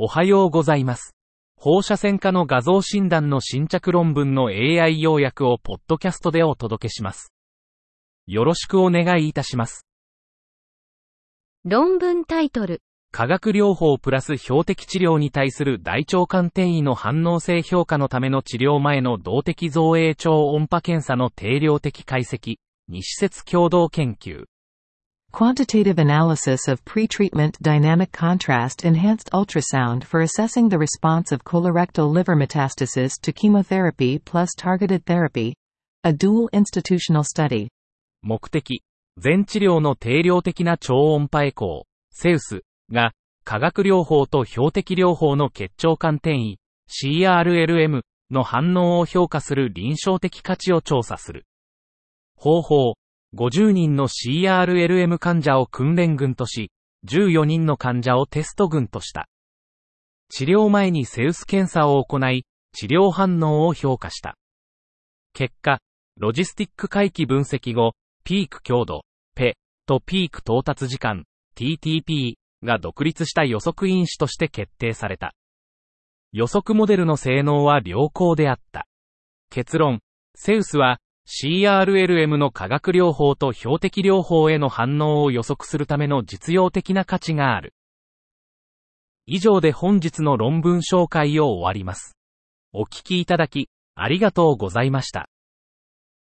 おはようございます。放射線科の画像診断の新着論文の AI 要約をポッドキャストでお届けします。よろしくお願いいたします。論文タイトル。化学療法プラス標的治療に対する大腸管転移の反応性評価のための治療前の動的造影超音波検査の定量的解析、二施設共同研究。Quantitative analysis of pretreatment dynamic contrast enhanced ultrasound for assessing the response of colorectal liver metastasis to chemotherapy plus targeted therapy. A dual institutional study. 目的、全治療の定量的な超音波エコー、セウスが、化学療法と標的療法の結腸管転移、CRLM の反応を評価する臨床的価値を調査する。方法、50人の CRLM 患者を訓練群とし、14人の患者をテスト群とした。治療前にセウス検査を行い、治療反応を評価した。結果、ロジスティック回帰分析後、ピーク強度、ペ、とピーク到達時間、TTP が独立した予測因子として決定された。予測モデルの性能は良好であった。結論、セウスは CRLM の化学療法と標的療法への反応を予測するための実用的な価値がある。以上で本日の論文紹介を終わります。お聞きいただき、ありがとうございました。